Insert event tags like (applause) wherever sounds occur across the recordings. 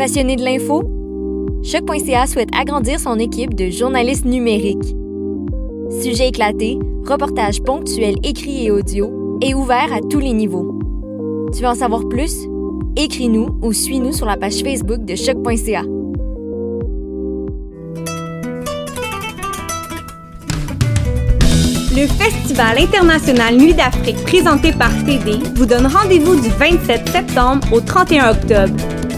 Passionné de l'info? Choc.ca souhaite agrandir son équipe de journalistes numériques. Sujets éclatés, reportages ponctuels écrits et audio, et ouverts à tous les niveaux. Tu veux en savoir plus? Écris-nous ou suis-nous sur la page Facebook de Choc.ca. Le Festival international Nuit d'Afrique présenté par TD vous donne rendez-vous du 27 septembre au 31 octobre.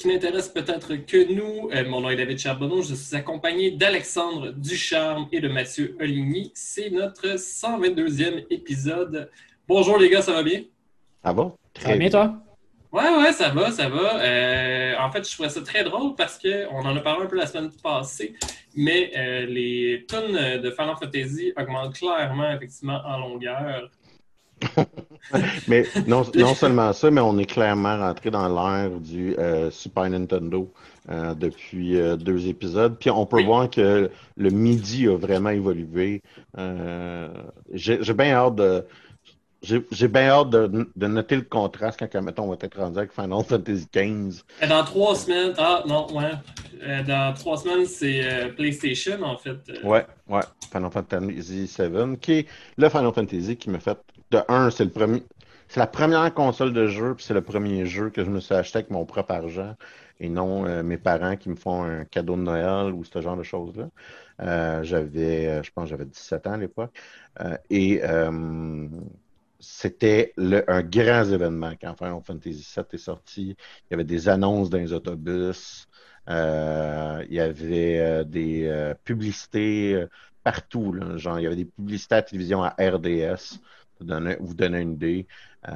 qui n'intéressent peut-être que nous. Euh, mon nom est David Charbonneau. Je suis accompagné d'Alexandre Ducharme et de Mathieu Oligny. C'est notre 122e épisode. Bonjour les gars, ça va bien? Ah bon? Très bien, toi? Ouais, ouais, ça va, ça va. Euh, en fait, je trouvais ça très drôle parce qu'on en a parlé un peu la semaine passée, mais euh, les tonnes de Final Fantasy augmentent clairement, effectivement, en longueur. (laughs) mais non, non, seulement ça, mais on est clairement rentré dans l'ère du euh, Super Nintendo euh, depuis euh, deux épisodes. Puis on peut voir que le midi a vraiment évolué. J'ai bien hâte de. J'ai bien hâte de, de, noter le contraste quand, mettons, on va être rendu avec Final Fantasy XV. Dans trois semaines, ah non, ouais. Dans trois semaines, c'est PlayStation, en fait. Ouais, ouais. Final Fantasy VII, qui est le Final Fantasy qui me fait de un, c'est le premier. C'est la première console de jeu, puis c'est le premier jeu que je me suis acheté avec mon propre argent et non euh, mes parents qui me font un cadeau de Noël ou ce genre de choses-là. Euh, j'avais, je pense, j'avais 17 ans à l'époque. Euh, et c'était un grand événement quand Final Fantasy VII est sorti. Il y avait des annonces dans les autobus. il y avait des publicités partout. Là, genre, il y avait des publicités à la télévision à RDS vous donner une idée. Euh,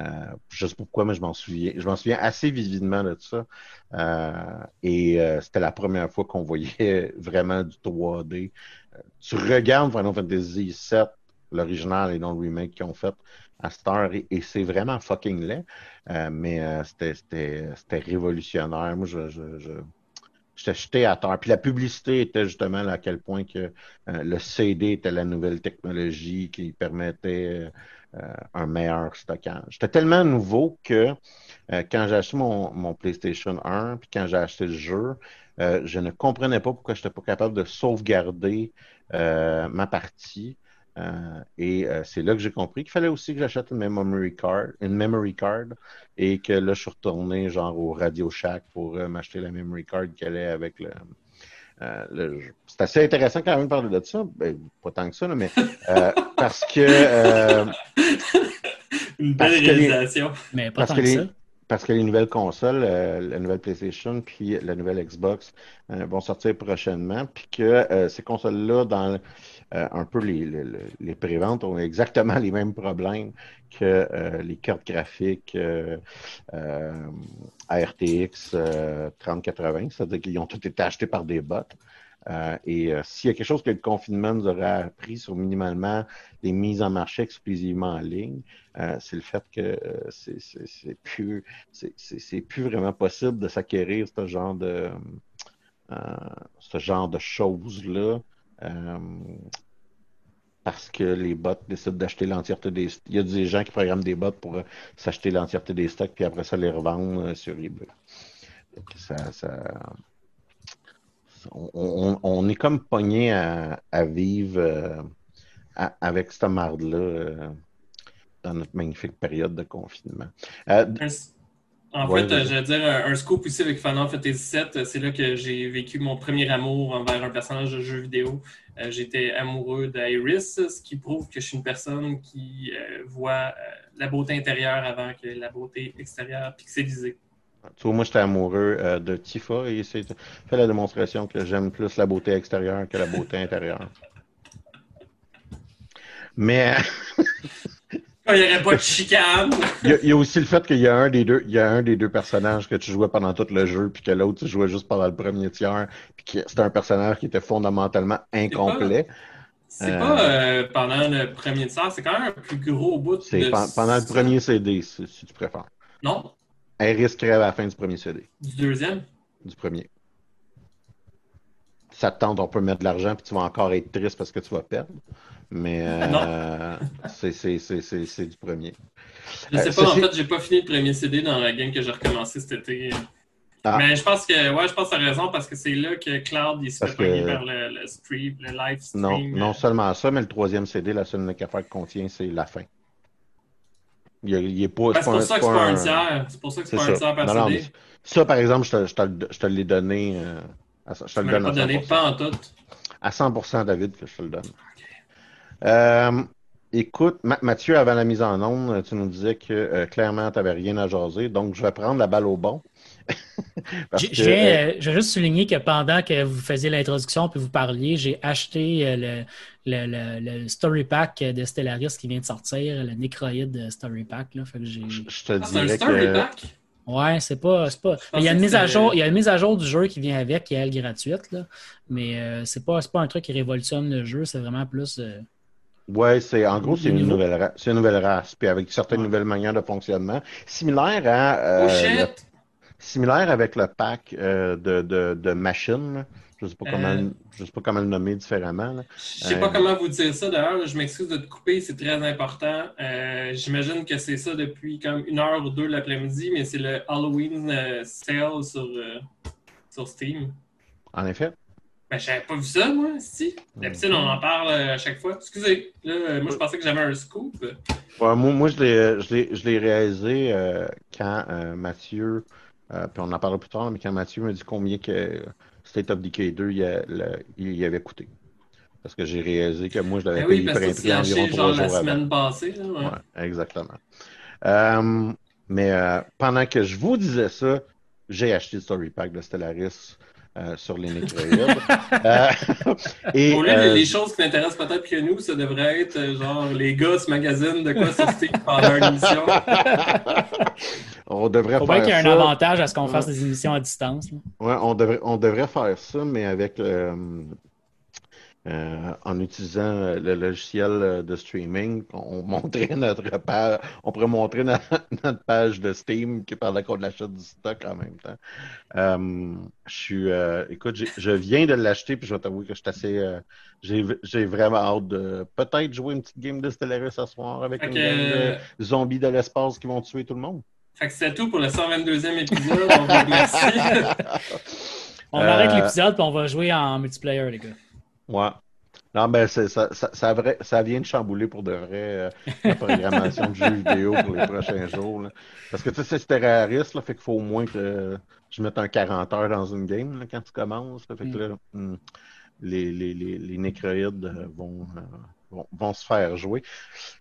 je sais pas pourquoi, mais je m'en souviens. Je m'en souviens assez vividement de ça. Euh, et euh, c'était la première fois qu'on voyait (laughs) vraiment du 3D. tu regardes Final Fantasy VII, l'original et non le remake qu'ils ont fait à Star, et, et c'est vraiment fucking laid. mais c'était révolutionnaire. Moi, je, je, je jeté à terre. Puis la publicité était justement à quel point que le CD était la nouvelle technologie qui permettait euh, un meilleur stockage. C'était tellement nouveau que euh, quand j'ai acheté mon, PlayStation 1, puis quand j'ai acheté le jeu, euh, je ne comprenais pas pourquoi je n'étais pas capable de sauvegarder ma partie. Et c'est là que j'ai compris qu'il fallait aussi que j'achète une memory card, une memory card, et que là je suis retourné genre au Radio Shack pour m'acheter la memory card qu'elle est avec le euh, le- c'est assez intéressant quand même de parler de ça. Ben, pas tant que ça, là, mais euh, (laughs) parce que euh, Une Parce belle que les- réalisation. Mais pas Parce tant que que, les- ça. Parce que les nouvelles consoles, euh, la nouvelle PlayStation puis la nouvelle Xbox euh, vont sortir prochainement, puis que euh, ces consoles-là, dans euh, un peu les, les, préventes, ont exactement (laughs) les mêmes problèmes que euh, les cartes graphiques euh, ARTX euh, 3080, c'est-à-dire qu'ils ont tous été achetés par des bots. Et s'il y a quelque chose que le confinement nous aurait appris sur minimalement les mises en marché exclusivement en ligne, c'est le fait que c'est- plus plus vraiment possible de s'acquérir ce genre de ce genre de choses-là euh, parce que les bots décident d'acheter l'entièreté des il y a des gens qui programment des bots pour euh, s'acheter l'entièreté des stocks puis après ça les revendre euh, sur eBay. Donc, ça, on, est comme pogné à, vivre euh, avec cette marde-là euh, dans notre magnifique période de confinement. Euh, En Ouais, fait, euh, je veux dire, un, un scoop aussi avec Final Fantasy VII, c'est là que j'ai vécu mon premier amour envers un personnage de jeu vidéo. Euh, J'étais amoureux d'Iris, ce qui prouve que je suis une personne qui euh, voit euh, la beauté intérieure avant que la beauté extérieure pixelisée. Tu vois, moi, j'étais amoureux euh, de Tifa et c'est fait la démonstration que j'aime plus la beauté extérieure que la beauté intérieure. Mais (laughs) il n'y aurait pas de chicane. il y, a- il y a aussi le fait qu'il y a un des deux, il y a un des deux personnages que tu jouais pendant tout le jeu, puis que l'autre tu jouais juste pendant le premier tiers, puis que c'était un personnage qui était fondamentalement incomplet. C'est Euh, pas euh, pendant le premier tiers, c'est quand même un plus gros bout C'est de... pen- pendant le premier CD, si, si tu préfères. Non, Iris crève à la fin du premier CD, du deuxième? du premier. Ça te tente, on peut mettre de l'argent, puis tu vas encore être triste parce que tu vas perdre. Mais euh, c'est du premier. Je sais Euh, pas, en fait, j'ai pas fini le premier CD dans la game que j'ai recommencé cet été. Ah. Mais je pense que, ouais, je pense que raison parce que c'est là que Cloud il se Parce fait que- vers le, le stream, le live stream. Non, non seulement ça, mais le troisième CD, la seule affaire qu'il contient, c'est la fin. Il, il est pas. Ouais, c'est pour ça que c'est pas un tiers. C'est pour ça que c'est pas un tiers par Non, CD. ça, par exemple, je te, je te je te l'ai donné. euh, à, je te Tu le donne pas à donné 100%. pas en tout. À 100%, David, que je te le donne. Euh, écoute, Ma- Mathieu, avant la mise en onde, tu nous disais que euh, clairement, tu n'avais rien à jaser. Donc, je vais prendre la balle au bon. (laughs) Parce Je que, je viens, euh, je vais juste souligner que pendant que vous faisiez l'introduction puis vous parliez, j'ai acheté euh, le, le, le- le Story Pack de Stellaris qui vient de sortir, le Necroid Story Pack. Là, fait que j'ai... je, je te Ah, c'est un dirais story que. pack? Ouais, c'est pas. c'est pas... Mais il y a une mise à jour, il y a une mise à jour du jeu qui vient avec, qui est elle gratuite, là. Mais euh, c'est pas, c'est pas un truc qui révolutionne le jeu, c'est vraiment plus. euh, Ouais, c'est en gros, c'est une nouvelle race, c'est une nouvelle race, puis avec certaines Ouais. nouvelles manières de fonctionnement, similaire à euh, Oh le- similaire avec le pack euh, de, de, de machines. Je sais pas comment, Euh. je sais pas comment le nommer différemment. là. Je sais Euh, pas comment vous dire ça d'ailleurs, je m'excuse de te couper, c'est très important. Euh, J'imagine que c'est ça depuis comme une heure ou deux l'après-midi, mais c'est le Halloween euh, sale sur, euh, sur Steam. En effet. Ben, j'avais pas vu ça, moi, si. D'habitude, on en parle euh, à chaque fois. Excusez, là, euh, moi, je pensais que j'avais un scoop. Ouais, moi, moi, je l'ai, l'ai réalisé euh, quand euh, Mathieu, euh, puis on en parlera plus tard, mais quand Mathieu m'a dit combien que State of Decay 2 il, a- le- il y avait coûté. Parce que j'ai réalisé que moi, je l'avais Ben oui, payé environ trois genre la jours avant. semaine passée. Là, ouais. Ouais, exactement. Euh, mais euh, pendant que je vous disais ça, j'ai acheté le Story Pack de Stellaris euh, sur les Necroïdes. (laughs) Euh, et, Pour lui, les- euh, les choses qui l'intéressent peut-être que nous, ça devrait être euh, genre les gars ce magazine de quoi Steam pendant une émission. on devrait Faut faire bien qu'il y ait un avantage à ce qu'on fasse des émissions à distance. là. Ouais, on devrait, on devrait faire ça, mais avec euh, euh, en utilisant le logiciel de streaming, on montrait (laughs) notre page, on pourrait montrer na- (laughs) notre page de Steam qui parlait qu'on achète du stock en même temps. Euh, je suis, euh, écoute, je viens de l'acheter, puis je vais t'avouer que je suis assez, euh, j'ai, vraiment hâte de peut-être jouer une petite game de Stellaris ce soir avec Fait une euh, de zombies de l'espace qui vont tuer tout le monde. fait que c'est tout pour le 122e épisode. On vous remercie. (laughs) On Euh, arrête l'épisode puis on va jouer en multiplayer, les gars. Ouais. Non, ben, ça, ça, ça, vrai, ça, vient de chambouler pour de vrai euh, la programmation de jeux vidéo pour les prochains jours. Là. Parce que tu sais, c'est terroriste, là, fait qu'il faut au moins que je mette un 40 heures dans une game là, quand tu commences. Là, fait que là, hmm, les, les, les, les nécroïdes euh, vont, vont, vont, se faire jouer.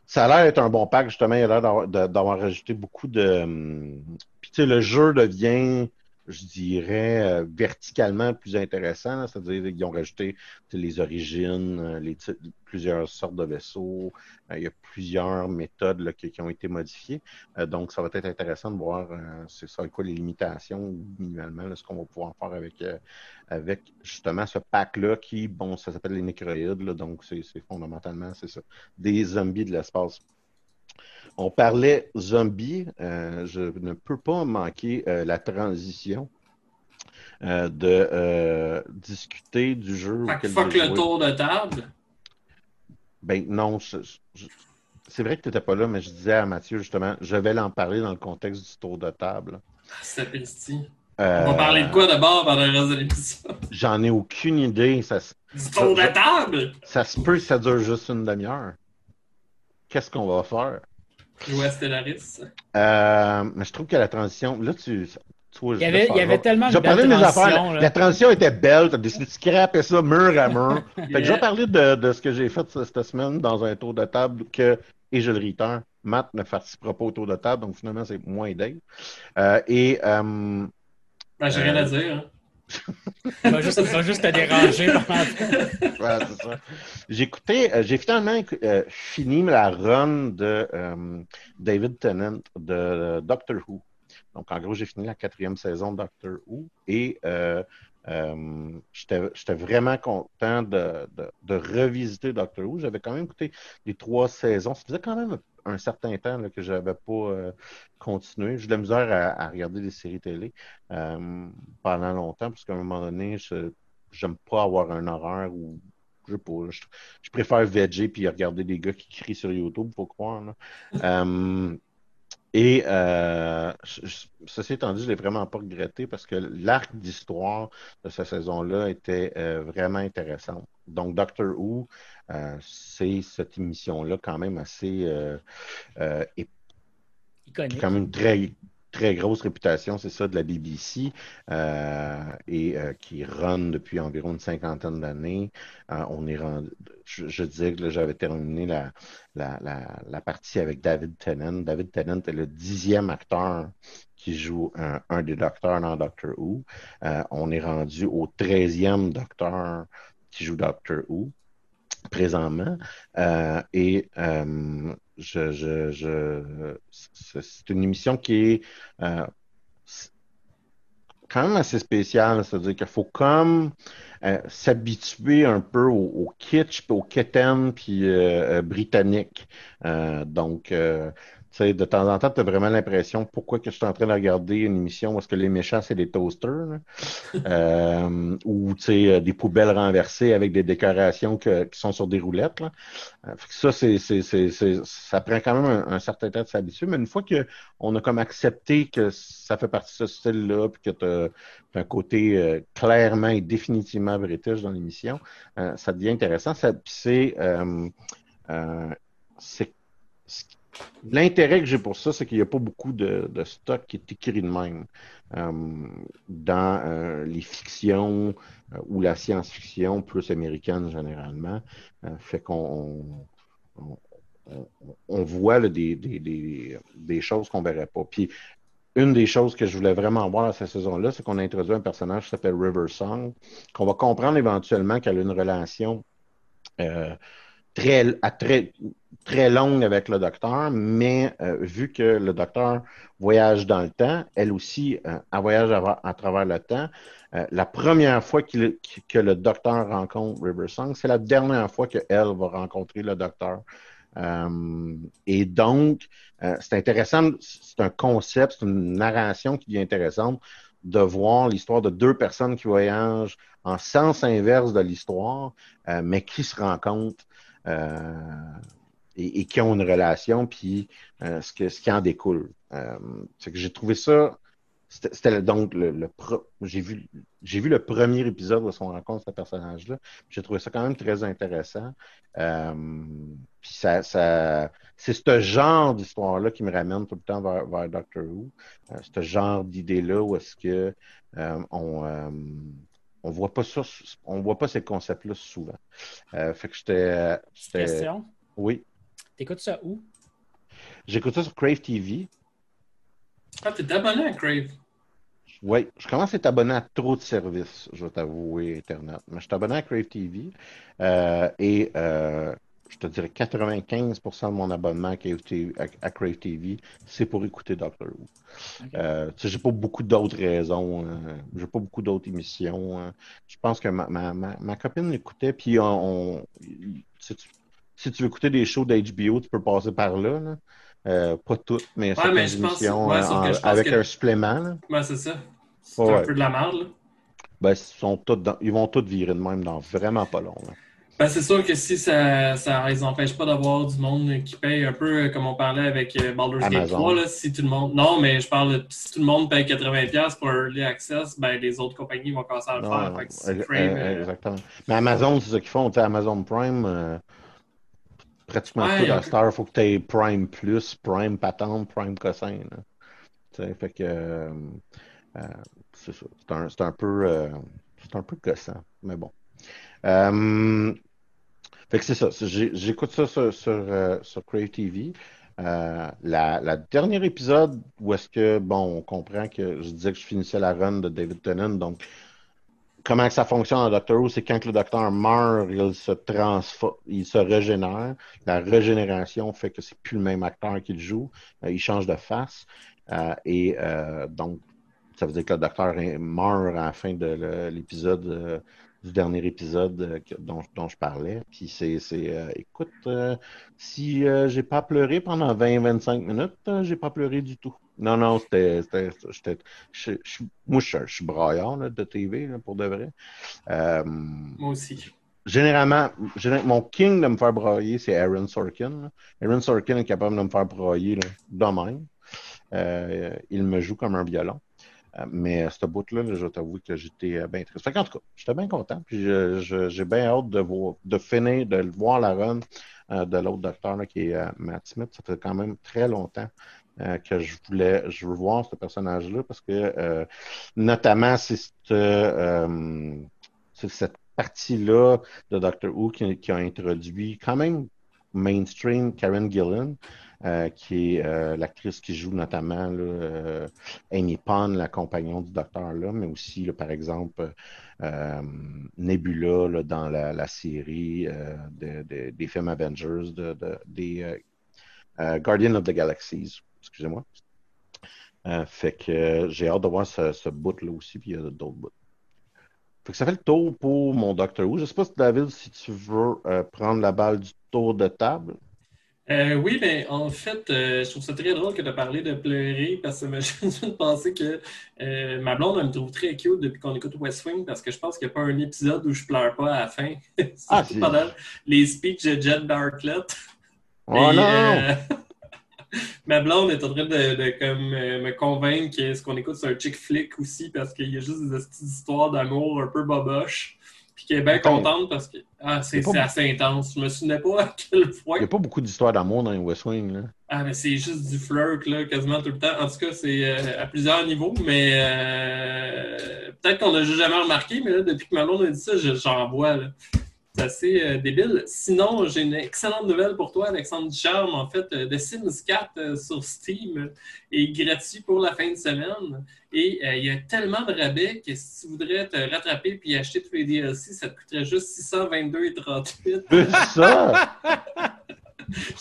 Ça a l'air d'être un bon pack, justement. Il a l'air d'avoir rajouté beaucoup de. Hmm, puis tu sais, le jeu devient je dirais, euh, verticalement plus intéressant. C'est-à-dire qu'ils ont rajouté les origines, euh, les plusieurs sortes de vaisseaux. Euh, il y a plusieurs méthodes là, qui, ont été modifiées. donc, ça va être intéressant de voir c'est ça quoi les limitations minimalement ce qu'on va pouvoir faire avec, avec justement ce pack-là qui, bon, ça s'appelle les nécroïdes. donc, c'est fondamentalement, c'est ça, des zombies de l'espace. On parlait zombie. Euh, je ne peux pas manquer euh, la transition euh, de discuter du jeu. Fait que fuck le tour de table. Ben non, c'est vrai que tu n'étais pas là, mais je disais à Mathieu justement, je vais l'en parler dans le contexte du tour de table. C'est On va parler de quoi d'abord pendant le reste de l'émission? J'en ai aucune idée. Ça, du tour de table? Ça se peut que ça dure juste une demi-heure. Qu'est-ce qu'on va faire? Jouer Stellaris. Euh, mais je trouve que la transition. Là, tu. il y avait, il y avait tellement de belles transitions. La, la, transition était belle. Tu as décidé de scraper ça mur à mur. (laughs) Fait que je vais parler de, de ce que j'ai fait cette semaine dans un tour de table que, et je le return, Matt ne participera pas au tour de table, donc finalement, c'est moins Dave. Euh, et. Euh, ben, j'ai rien à dire. Il va juste, juste te déranger (laughs) J'ai écouté, euh, j'ai finalement euh, fini la run de euh, David Tennant de Doctor Who. Donc, en gros, j'ai fini la quatrième saison de Doctor Who et j'étais vraiment content de, de, revisiter Doctor Who. J'avais quand même écouté les trois saisons. Ça faisait quand même un certain temps là, que je n'avais pas euh, continué. J'ai de la misère à, regarder des séries télé euh, pendant longtemps, parce qu'à un moment donné, je n'aime pas avoir un horaire où je sais pas, je, préfère veger puis regarder des gars qui crient sur YouTube, faut croire. (laughs) Euh, et ceci étant dit, je l'ai vraiment pas regretté parce que l'arc d'histoire de cette saison-là était vraiment intéressant. Donc, Doctor Who, euh, c'est cette émission-là quand même assez euh, euh, iconique. Quand même très, très grosse réputation, c'est ça, de la BBC, et qui run depuis environ une cinquantaine d'années. on est rendu, je, disais que j'avais terminé la, la, la, partie avec David Tennant. David Tennant est le dixième acteur qui joue un, un des docteurs dans Doctor Who. on est rendu au treizième docteur qui joue Doctor Who présentement. Euh, et euh, je, je, je c'est une émission qui est euh, quand même assez spéciale. C'est-à-dire qu'il faut comme s'habituer un peu au, kitsch, au keten, puis britannique. donc, de temps en temps, tu as vraiment l'impression pourquoi que je suis en train de regarder une émission où est-ce que les méchants, c'est des toasters, (laughs) euh, ou euh, des poubelles renversées avec des décorations qui sont sur des roulettes. Là. Euh, ça, c'est, ça prend quand même un, certain temps de s'habituer, mais une fois qu'on a comme accepté que ça fait partie de ce style-là, puis que tu as un côté clairement et définitivement british dans l'émission, ça devient intéressant. Ça, c'est, c'est L'intérêt que j'ai pour ça, c'est qu'il n'y a pas beaucoup de, stock qui est écrit de même. Euh, dans euh, les fictions euh, ou la science-fiction, plus américaine généralement, fait qu'on on, voit des, des, choses qu'on ne verrait pas. Puis, une des choses que je voulais vraiment voir à cette saison-là, c'est qu'on a introduit un personnage qui s'appelle River Song, qu'on va comprendre éventuellement qu'elle a une relation très, à très, très longue avec le docteur, mais euh, vu que le docteur voyage dans le temps, elle aussi, euh, elle voyage à, travers le temps. Euh, la première fois que le docteur rencontre River Song, c'est la dernière fois qu'elle va rencontrer le docteur. et donc, c'est intéressant, c'est un concept, c'est une narration qui est intéressante de voir l'histoire de deux personnes qui voyagent en sens inverse de l'histoire, mais qui se rencontrent euh, et, qui ont une relation, puis euh, ce, que, ce qui en découle. Euh, c'est que j'ai trouvé ça c'était donc le, j'ai vu j'ai vu le premier épisode où on rencontre ce personnage-là. J'ai trouvé ça quand même très intéressant. Euh, puis ça, ça c'est ce genre d'histoire-là qui me ramène tout le temps vers, vers Doctor Who. Ce genre d'idée-là où est-ce que on on voit pas ça, on voit pas ces concepts-là souvent. Euh, fait que j'étais, j'étais- Question? oui, T'écoutes ça où? j'écoute ça sur Crave TV. Ah, t'es abonné à Crave. Oui, je commence à être abonné à trop de services, je vais t'avouer, Internet. Mais je suis abonné à Crave TV euh, et euh, je te dirais 95% de mon abonnement à Crave TV, à- à Crave TV, c'est pour écouter Doctor Who. Euh, tu sais, j'ai pas beaucoup d'autres raisons, euh, j'ai pas beaucoup d'autres émissions. euh. je pense que ma, ma, ma, ma copine l'écoutait, puis on, tu, si tu veux écouter des shows d'HBO, tu peux passer par là. là. Euh, pas toutes, mais certaines mais je pense- ouais, euh, en- je pense avec que- un supplément. là. Ouais, c'est ça. C'est Ouais, un ouais. peu de la merde, là. Ben, ils, sont tous dans- ils vont tous virer de même dans vraiment pas long. là. Ben, c'est sûr que si ça, ça les empêche pas d'avoir du monde qui paye un peu euh, comme on parlait avec Baldur's Gate Amazon. 3, là, si tout le monde. Non, mais je parle si tout le monde paye 80$ pour Early Access, ben les autres compagnies vont commencer à le Non, faire. non, Fait que si euh, Crave, euh, euh, exactement. Mais Amazon, c'est ce qu'ils font. Amazon Prime, pratiquement Ouais, tout heure, il faut que tu aies Prime Plus, Prime Patente, Prime Cossin. là. Tu sais, fait que euh, euh, c'est ça. C'est un, c'est un peu euh, c'est un peu gossant, mais bon. Euh, fait que c'est ça. J'écoute ça sur, sur, sur Crave TV. Euh, la, la dernier épisode où est-ce que, bon, on comprend que je disais que je finissais la run de David Tennant, donc comment ça fonctionne en Doctor Who, c'est quand le docteur meurt, il se transforme, il se régénère. La régénération fait que c'est plus le même acteur qui le joue. Euh, il change de face. Euh, et euh, donc, ça veut dire que le docteur meurt à la fin de l'épisode, euh, du dernier épisode euh, dont, dont je parlais. Puis c'est, écoute, si j'ai pas pleuré pendant 20-25 minutes, j'ai pas pleuré du tout. Non, non, c'était. moi, je, je suis braillard là, de TV, là, pour de vrai. Euh, moi aussi. généralement, géné- mon king de me faire brailler, c'est Aaron Sorkin. là. Aaron Sorkin est capable de me faire brailler de même. Euh, il me joue comme un violon. Euh, mais ce bout-là, là, je t'avoue que j'étais euh, bien triste. Fait qu'en tout cas, j'étais bien content. Puis j'ai bien hâte de, voir, de finir, de voir la run de l'autre docteur là, qui est Matt Smith. Ça fait quand même très longtemps euh, que je voulais je voir ce personnage-là parce que euh, notamment c'est cette, euh, c'est cette partie-là de Doctor Who qui, a introduit quand même mainstream Karen Gillan, qui est l'actrice qui joue notamment Amy Pond, la compagnon du docteur là, mais aussi par exemple Nebula dans la, série de- de- des films Avengers, de, de- des Guardian of the Galaxies, excusez-moi. Euh, fait que euh, j'ai hâte de voir ce, ce bout-là aussi, puis il y a d'autres bouts. Fait que ça fait le tour pour mon Doctor Who. Je sais pas si David, si tu veux euh, prendre la balle du tour de table. Oui, mais en fait, je trouve ça très drôle que tu as parlé de pleurer parce que (laughs) je viens de penser que ma blonde, elle me trouve très cute depuis qu'on écoute West Wing parce que je pense qu'il n'y a pas un épisode où je pleure pas à la fin. (laughs) Ah, pendant les speeches de Jet Bartlett. Oh Et, non! (laughs) ma blonde est en train de, de comme, euh, me convaincre que ce qu'on écoute, c'est un chick flick aussi parce qu'il y a juste des petites histoires d'amour un peu boboche. Puis qu'elle est bien contente parce que ah, c'est pas- assez intense. Je me souvenais pas à quel point. Il n'y a pas beaucoup d'histoires d'amour dans les West Wing. Là. Ah, mais c'est juste du flirt, là, quasiment tout le temps. En tout cas, c'est euh, à plusieurs niveaux, mais euh, peut-être qu'on n'a jamais remarqué, mais là, depuis que Malone a dit ça, je- j'en vois, là. C'est assez euh, débile. Sinon, j'ai une excellente nouvelle pour toi, Alexandre Ducharme. En fait, euh, The Sims 4 euh, sur Steam est gratuit pour la fin de semaine. Et euh, il y a tellement de rabais que si tu voudrais te rattraper puis acheter tous les DLC, ça te coûterait juste 622,38. C'est ça! (laughs)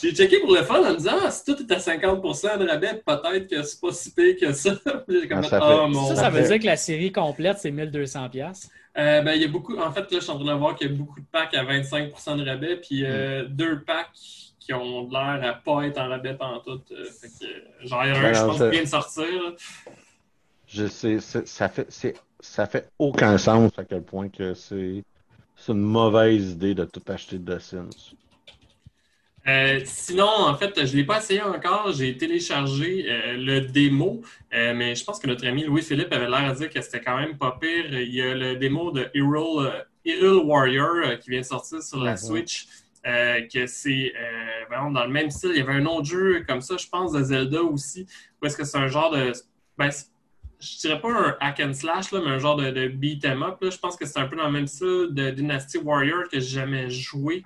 J'ai checké pour le fun en me disant ah, si tout est à 50% de rabais, peut-être que c'est pas si pire que ça. (laughs) Comme Ah, ça ah, fait- mon Ça, Ça veut dire que la série complète, c'est 1200$. Euh, ben, il y a beaucoup. En fait, là, je suis en train de voir qu'il y a beaucoup de packs à 25% de rabais, puis euh, deux packs qui ont l'air à pas être en rabais pantoute. Euh, fait que, genre, il y en a un, Ben je pense, qui vient de sortir. là. Je sais, ça fait, ça fait aucun sens à quel point que c'est c'est une mauvaise idée de tout acheter de Sims. Euh, sinon, en fait, je ne l'ai pas essayé encore. J'ai téléchargé euh, le démo, euh, mais je pense que notre ami Louis-Philippe avait l'air de dire que c'était quand même pas pire. Il y a le démo de Hyrule, Warrior qui vient de sortir sur la Switch. que c'est vraiment dans le même style. Il y avait un autre jeu comme ça, je pense, de Zelda aussi, où est-ce que c'est un genre de. Ben, je dirais pas un hack and slash, là, mais un genre de, de beat 'em up. Là. Je pense que c'est un peu dans le même style de Dynasty Warrior que j'ai jamais joué.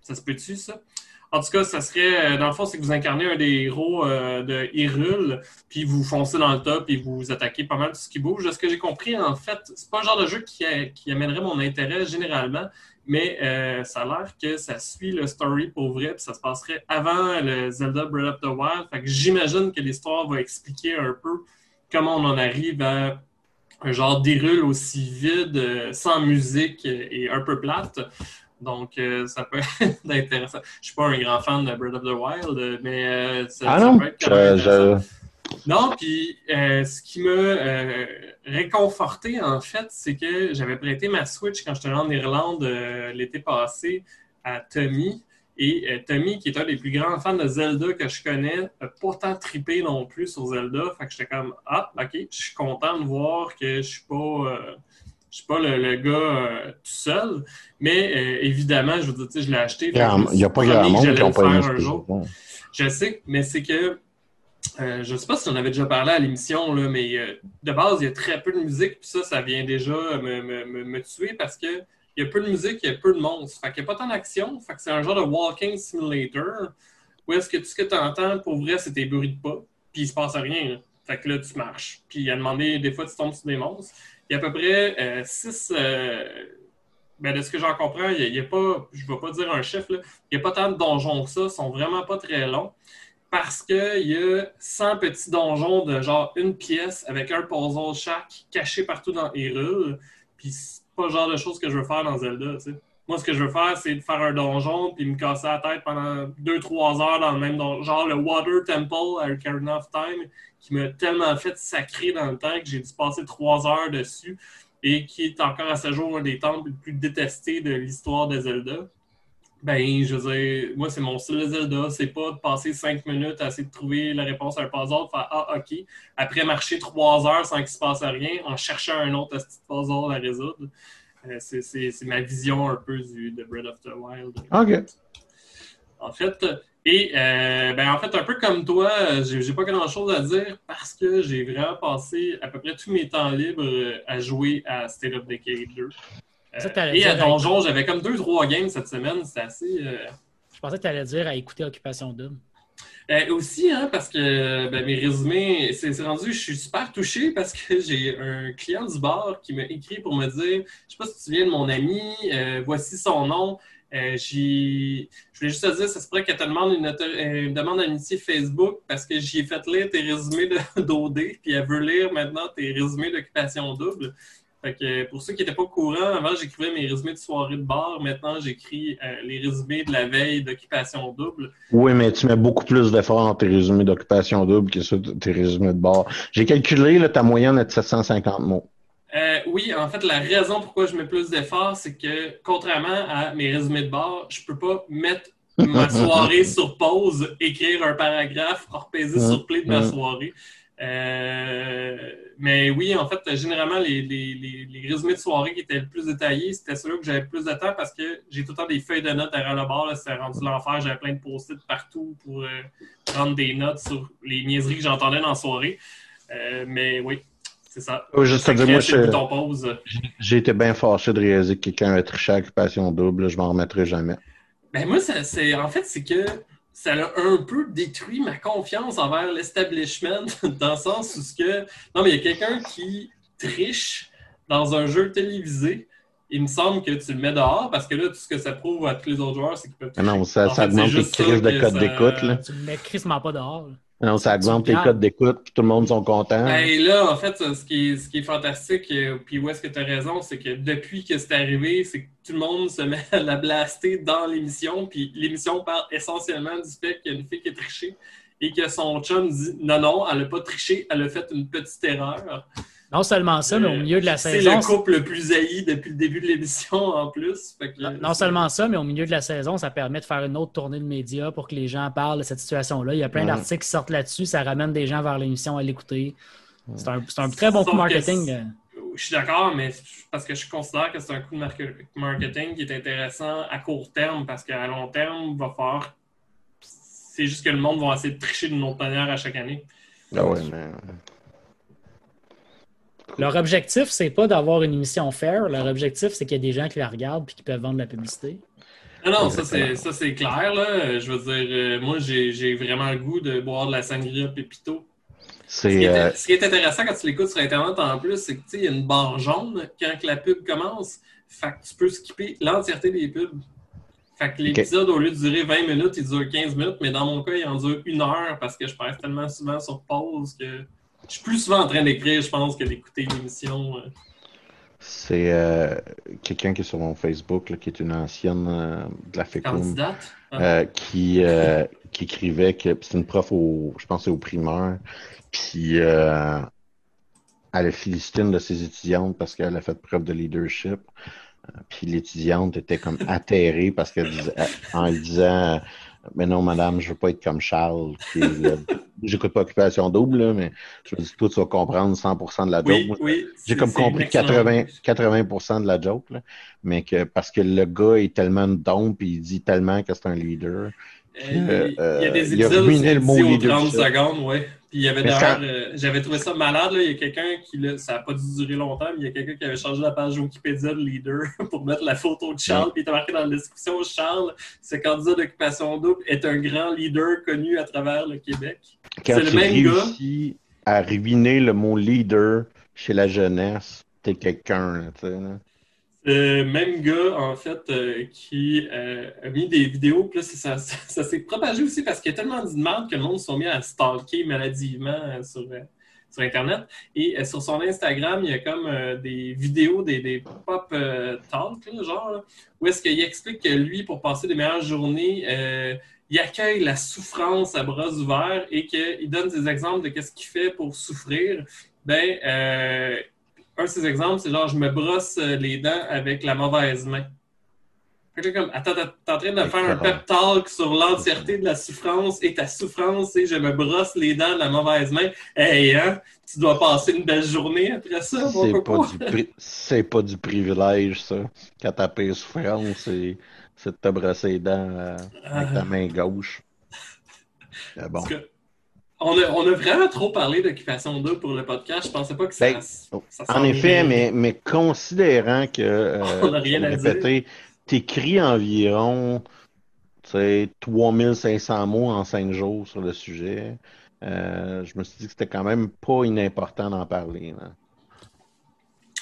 Ça se peut-tu, ça? En tout cas, ça serait, euh, dans le fond, c'est que vous incarnez un des héros euh, de Hyrule, puis vous foncez dans le top, et vous attaquez pas mal tout ce qui bouge. De ce que j'ai compris, en fait, c'est pas le genre de jeu qui, qui amènerait mon intérêt généralement, mais euh, ça a l'air que ça suit le story pour vrai, puis ça se passerait avant le Zelda Breath of the Wild. Fait que j'imagine que l'histoire va expliquer un peu comment on en arrive à un genre d'Hyrule aussi vide, sans musique et un peu plate. Donc, euh, ça peut (laughs) être intéressant. Je ne suis pas un grand fan de Breath of the Wild, mais euh, ça, ah non, peut être Non, puis euh, ce qui m'a réconforté, en fait, c'est que j'avais prêté ma Switch quand j'étais en Irlande l'été passé à Tommy. Et Tommy, qui est un des plus grands fans de Zelda que je connais, n'a pas tant trippé non plus sur Zelda. Fait que j'étais comme, ah, ok, je suis content de voir que je suis pas suis pas le, gars euh, tout seul, mais euh, évidemment, je veux dire, je l'ai acheté. Il n'y a, pas grand monde qui n'a pas aimé un jour. Je sais, mais c'est que euh, je ne sais pas si on avait déjà parlé à l'émission, mais de base, il y a très peu de musique, puis ça, ça vient déjà me, me, me, tuer parce que il y a peu de musique, il y a peu de monstres. Fait qu'il n'y a pas tant d'action. Fait que c'est un genre de walking simulator où est-ce que tout ce que tu entends, pour vrai, c'est tes bruits de pas, puis il se passe rien. Fait que là, tu marches. Puis a demandé, des fois, tu tombes sur des monstres. Il y a à peu près 6. Euh, euh, ben de ce que j'en comprends, il n'y a, pas, je ne vais pas dire un chiffre, il n'y a pas tant de donjons que ça, ils sont vraiment pas très longs. Parce qu'il y a 100 petits donjons de genre une pièce avec un puzzle chaque caché partout dans Hyrule. Puis c'est pas le genre de choses que je veux faire dans Zelda. Moi, ce que je veux faire, c'est de faire un donjon puis me casser la tête pendant 2-3 heures dans le même donjon. Genre le Water Temple à Ocarina of Time, qui m'a tellement fait sacrer dans le temps que j'ai dû passer trois heures dessus et qui est encore à ce jour un des temples les plus détestés de l'histoire de Zelda. Ben, je veux dire, moi, c'est mon style de Zelda. C'est pas de passer cinq minutes à essayer de trouver la réponse à un puzzle, faire Ah, OK. Après marcher trois heures sans qu'il se passe rien, en cherchant un autre puzzle à résoudre. Euh, c'est ma vision un peu du, de Breath of the Wild. OK. En fait, et euh, ben, en fait, un peu comme toi, j'ai pas grand chose à dire parce que j'ai vraiment passé à peu près tous mes temps libres euh, à jouer à State of Decay 2. Euh, et à Donjon, j'avais comme deux, trois games cette semaine. C'est assez. Je pensais que tu allais dire à écouter Occupation Double. aussi, hein, parce que ben, mes résumés, c'est rendu, je suis super touché parce que (laughs) j'ai un client du bar qui m'a écrit pour me dire Je sais pas si tu te souviens de mon ami, voici son nom. Euh, je voulais juste te dire, ça se pourrait qu'elle te demande une, demande d'amitié Facebook parce que j'y ai fait lire tes résumés (laughs) d'OD, puis elle veut lire maintenant tes résumés d'occupation double. Fait que pour ceux qui n'étaient pas au courant, avant j'écrivais mes résumés de soirée de bar, maintenant j'écris euh, les résumés de la veille d'occupation double. Oui, mais tu mets beaucoup plus d'efforts dans tes résumés d'occupation double que sur tes résumés de bar. J'ai calculé là, ta moyenne est de 750 mots. Euh, oui, en fait, la raison pourquoi je mets plus d'efforts, c'est que contrairement à mes résumés de bord, je peux pas mettre ma (laughs) soirée sur pause, écrire un paragraphe, repaiser sur play de ma soirée. Euh, mais oui, en fait, généralement, les, résumés de soirée qui étaient le plus détaillés, c'était ceux que j'avais plus de temps parce que j'ai tout le temps des feuilles de notes derrière le bord. C'était rendu l'enfer. J'avais plein de post-it partout pour euh, prendre des notes sur les niaiseries que j'entendais dans la soirée. mais oui, c'est ça. j'ai été bien fâché de réaliser que quelqu'un a triché à occupation double. Je m'en remettrai jamais. Ben moi, c'est en fait, c'est que ça a un peu détruit ma confiance envers l'establishment, (laughs) dans le sens où ce que. Non, mais il y a quelqu'un qui triche dans un jeu télévisé. Il me semble que tu le mets dehors parce que là, tout ce que ça prouve à tous les autres joueurs, c'est qu'ils peuvent. Ah non, ça, ça demande des crises de code d'écoute. Tu le mets crissement pas dehors. Non, ça augmente les codes d'écoute, puis tout le monde sont contents. Ben là, en fait, ce qui est, ce qui est fantastique, euh, puis où est-ce que tu as raison, c'est que depuis que c'est arrivé, c'est que tout le monde se met (laughs) à la blaster dans l'émission, puis l'émission parle essentiellement du fait qu'il y a une fille qui a triché et que son chum dit non, non, elle n'a pas triché, elle a fait une petite erreur. Non seulement ça, mais au milieu de la C'est saison. le couple le plus haï depuis le début de l'émission en plus. Fait que, Non, non seulement ça, mais au milieu de la saison, ça permet de faire une autre tournée de médias pour que les gens parlent de cette situation-là. Il y a plein Ouais. d'articles qui sortent là-dessus, ça ramène des gens vers l'émission à l'écouter. C'est un, c'est un très bon Sauf coup marketing. c'est- euh. Je suis d'accord, mais parce que je considère que c'est un coup de marketing qui est intéressant à court terme, parce qu'à long terme, va faire. C'est juste que le monde va essayer de tricher d'une autre manière à chaque année. Ah ouais, mais. Leur objectif, c'est pas d'avoir une émission fair. Leur objectif, c'est qu'il y a des gens qui la regardent et qui peuvent vendre de la publicité. Non, non, ça c'est, ça, c'est clair. Là. Je veux dire, euh, moi, j'ai, j'ai vraiment le goût de boire de la sangria Pépito. Ce qui, C'est. est, euh, ce qui est intéressant quand tu l'écoutes sur Internet en plus, c'est que tu sais, il y a une barre jaune quand que la pub commence. Fait que tu peux skipper l'entièreté des pubs. Fait que l'épisode, au lieu de durer 20 minutes, il dure 15 minutes, mais dans mon cas, il en dure une heure parce que je passe tellement souvent sur pause que je suis plus souvent en train d'écrire, je pense, que d'écouter l'émission. euh. C'est euh, quelqu'un qui est sur mon Facebook, là, qui est une ancienne euh, de la Candidate? Ah. qui, qui écrivait que c'est une prof au, je pense, c'est au primaire, puis elle a félicité une de ses étudiantes parce qu'elle a fait preuve de leadership. Puis l'étudiante était comme atterrée parce qu'elle disait, en lui disant Mais non, madame, je veux pas être comme Charles, qui est le- J'écoute pas Occupation Double, là, mais je me dis, toi, tu vas comprendre 100% de la joke. oui, oui. j'ai comme compris excellente 80, pub. 80% de la joke, là, mais que parce que le gars est tellement dompe, puis il dit tellement que c'est un leader. Euh, il, il y a euh, des a épisodes où le mot aux 30 leadership. secondes, ouais. Puis il y avait d'ailleurs, euh, j'avais trouvé ça malade, là. il y a quelqu'un qui, là, ça n'a pas dû durer longtemps, mais il y a quelqu'un qui avait changé la page Wikipédia de leader (laughs) pour mettre la photo de Charles, puis il était marqué dans la description, Charles, ce candidat d'occupation double est un grand leader connu à travers le Québec. Quand C'est le tu même gars. réussis à ruiner le mot leader chez la jeunesse, t'es quelqu'un, tu sais. Le même gars, en fait, euh, qui euh, a mis des vidéos, puis là, ça, (laughs) ça, ça s'est propagé aussi parce qu'il y a tellement de merde que le monde se sont mis à stalker maladivement euh, sur, sur Internet. Et euh, sur son Instagram, il y a comme euh, des vidéos, des, des pop euh, talk, là, genre, là, où est-ce qu'il explique que lui, pour passer des meilleures journées, euh, il accueille la souffrance à bras ouverts et qu'il donne des exemples de qu'est-ce qu'il fait pour souffrir. Ben, euh, un de ces exemples, c'est genre, je me brosse les dents avec la mauvaise main. Fait que là, comme, attends, t'es en train de faire un pep talk sur l'entièreté de la souffrance et ta souffrance, c'est je me brosse les dents de la mauvaise main. Hey, hein, tu dois passer une belle journée après ça, mon C'est coco. pas, du pri- c'est pas du privilège, ça. Quand t'as payé souffrance, c'est c'est de te brosser les dents euh, avec ta main gauche. Bon. On, a, on a vraiment trop parlé d'occupation 2 pour le podcast. Je pensais pas que ça. Ben, ça En effet, mais, mais considérant que, euh, (laughs) On rien à répéter, t'écris environ tu sais, 3500 mots en 5 jours sur le sujet, euh, je me suis dit que c'était quand même pas inimportant d'en parler. là.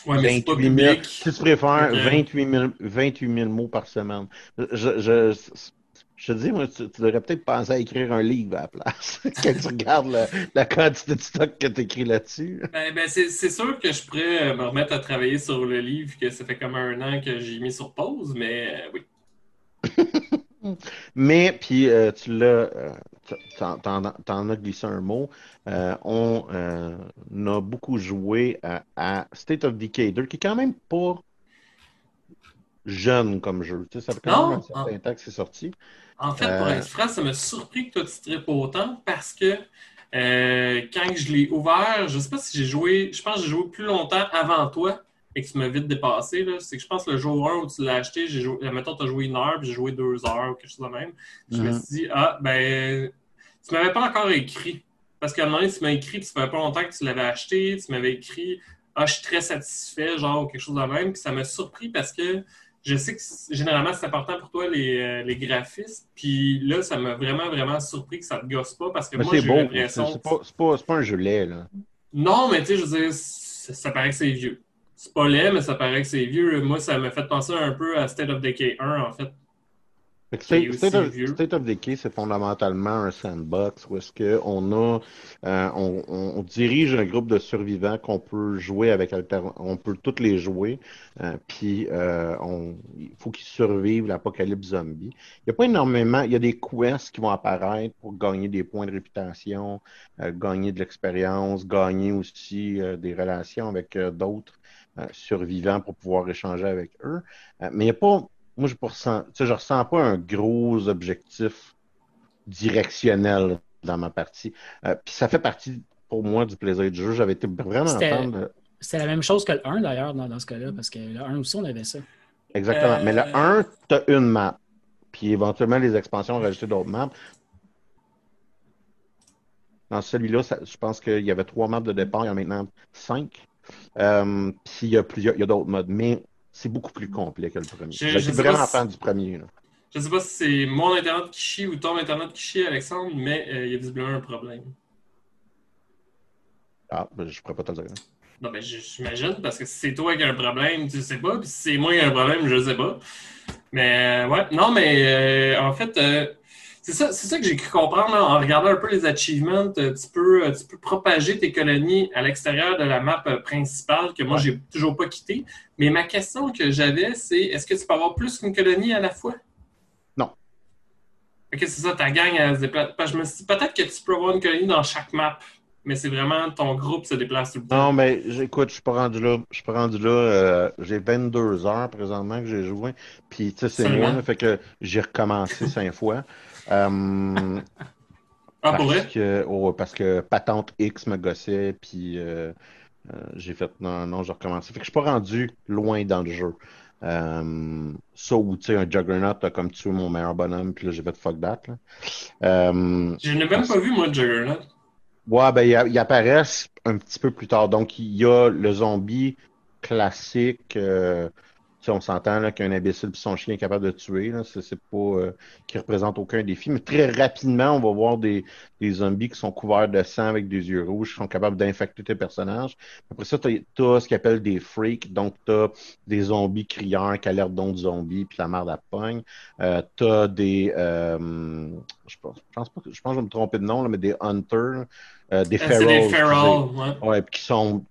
Ouais, mais c'est pas 28 000 public. si tu préfères, Ok. 28 000, 28 000 mots par semaine. Je, je, je te dis, moi, tu, tu devrais peut-être penser à écrire un livre à la place. (laughs) Quand tu regardes la, la quantité de stock que tu écris là-dessus. Ben, ben, c'est sûr que je pourrais euh, me remettre à travailler sur le livre, que ça fait comme un an que j'ai mis sur pause, mais euh, oui. (laughs) Mais, puis, euh, tu l'as, euh, t'en, as glissé un mot. Euh, on euh, a beaucoup joué à, à State of Decay 2, qui est quand même pas jeune comme jeu. Tu sais, ça fait quand Non, même un certain temps que c'est sorti. En fait, pour Euh, être franc, ça m'a surpris que toi tu tripes autant parce que euh, quand je l'ai ouvert, je sais pas si j'ai joué, je pense que j'ai joué plus longtemps avant toi et que tu m'as vite dépassé. C'est que je pense que le jour 1 où tu l'as acheté, j'ai joué, mettons, tu as joué une heure, puis j'ai joué deux heures ou quelque chose de même. Je me Mhm. suis dit, ah, ben, tu m'avais pas encore écrit. Parce qu'à un moment donné, tu m'as écrit, puis ça fait pas longtemps que tu l'avais acheté, tu m'avais écrit, ah, je suis très satisfait, genre, ou quelque chose de même. Puis ça m'a surpris parce que je sais que généralement, c'est important pour toi, les, euh, les graphismes. Puis là, ça m'a vraiment, vraiment surpris que ça te gosse pas parce que Mais moi, c'est j'ai l'impression. c'est pas, un gelé, là. Non, mais tu sais, je veux dire, ça, ça paraît que c'est vieux. C'est pas laid, mais ça paraît que c'est vieux. Moi, ça m'a fait penser un peu à State of Decay 1, en fait. State, of, vieux. State of Decay, c'est fondamentalement un sandbox où est-ce que on a, euh, on, dirige un groupe de survivants qu'on peut jouer avec alter- on peut toutes les jouer, euh, puis euh, on, il faut qu'ils survivent l'apocalypse zombie. Il n'y a pas énormément, il y a des quests qui vont apparaître pour gagner des points de réputation, gagner de l'expérience, gagner aussi des relations avec d'autres survivants pour pouvoir échanger avec eux. Euh, mais il n'y a pas moi, je ne ressens, tu sais, je ressens pas un gros objectif directionnel dans ma partie. Euh, puis ça fait partie, pour moi, du plaisir du jeu. J'avais été vraiment fan de... C'était la même chose que le 1 d'ailleurs dans, dans ce cas-là, parce que le 1 aussi, on avait ça. Exactement. Euh, Mais le 1, tu as une map. Puis éventuellement, les expansions ont rajouté d'autres maps. Dans celui-là, je pense qu'il y avait trois maps de départ, il y en a maintenant cinq. Euh, puis il y a plusieurs, il y a d'autres modes. Mais c'est beaucoup plus complet que le premier. Je- sais vraiment pas si- fan du premier. là. Je sais pas si c'est mon Internet qui chie ou ton Internet qui chie, Alexandre, mais euh, il y a visiblement un problème. Ah, ben, je pourrais pas te le dire. Non, ben, j'imagine, parce que si c'est toi qui as un problème, tu sais pas, puis si c'est moi qui ai un problème, je sais pas. Mais, euh, ouais, non, mais euh, en fait, c'est ça, c'est ça que j'ai cru comprendre là, en regardant un peu les achievements. euh, tu, peux, euh, tu peux propager tes colonies à l'extérieur de la map euh, principale que moi, Ouais. j'ai toujours pas quitté. Mais ma question que j'avais, c'est est-ce que tu peux avoir plus qu'une colonie à la fois? Non. Ok, c'est ça, ta gang, elle se déplace. Parce que je me suis dit, peut-être que tu peux avoir une colonie dans chaque map, mais c'est vraiment ton groupe se déplace tout le temps. Non, mais j'écoute, je suis pas rendu là. Je suis pas rendu là. euh, j'ai 22 heures présentement que j'ai joué. Puis, tu sais, c'est moi, fait que j'ai recommencé cinq fois. Euh, Ah, pour parce vrai? que, oh, parce que Patente X me gossait, puis euh, euh, j'ai fait non, non, j'ai recommencé. Fait que je suis pas rendu loin dans le jeu. Euh, ça ou, tu sais, un Juggernaut a comme tué mon meilleur bonhomme, puis là, j'ai fait fuck that. Là. Je n'ai même pas vu, moi, Juggernaut. Ouais, ben, ils ils apparaissent un petit peu plus tard. Donc, il y a le zombie classique. euh, on s'entend qu'un imbécile et son chien est capable de tuer. C'est, pas euh, qui représente aucun défi. Mais très rapidement, on va voir des, des zombies qui sont couverts de sang avec des yeux rouges, qui sont capables d'infecter tes personnages. Après ça, tu as ce qu'ils appellent des freaks. Donc, tu as des zombies crieurs qui alertent d'autres zombies, puis la merde à pogne. Euh, tu as des. euh, je, pense, je pense pas que je pense que je vais me tromper de nom, là, mais des hunters. euh, des Ah, C'est ferals. des ferals, ouais. Qui sont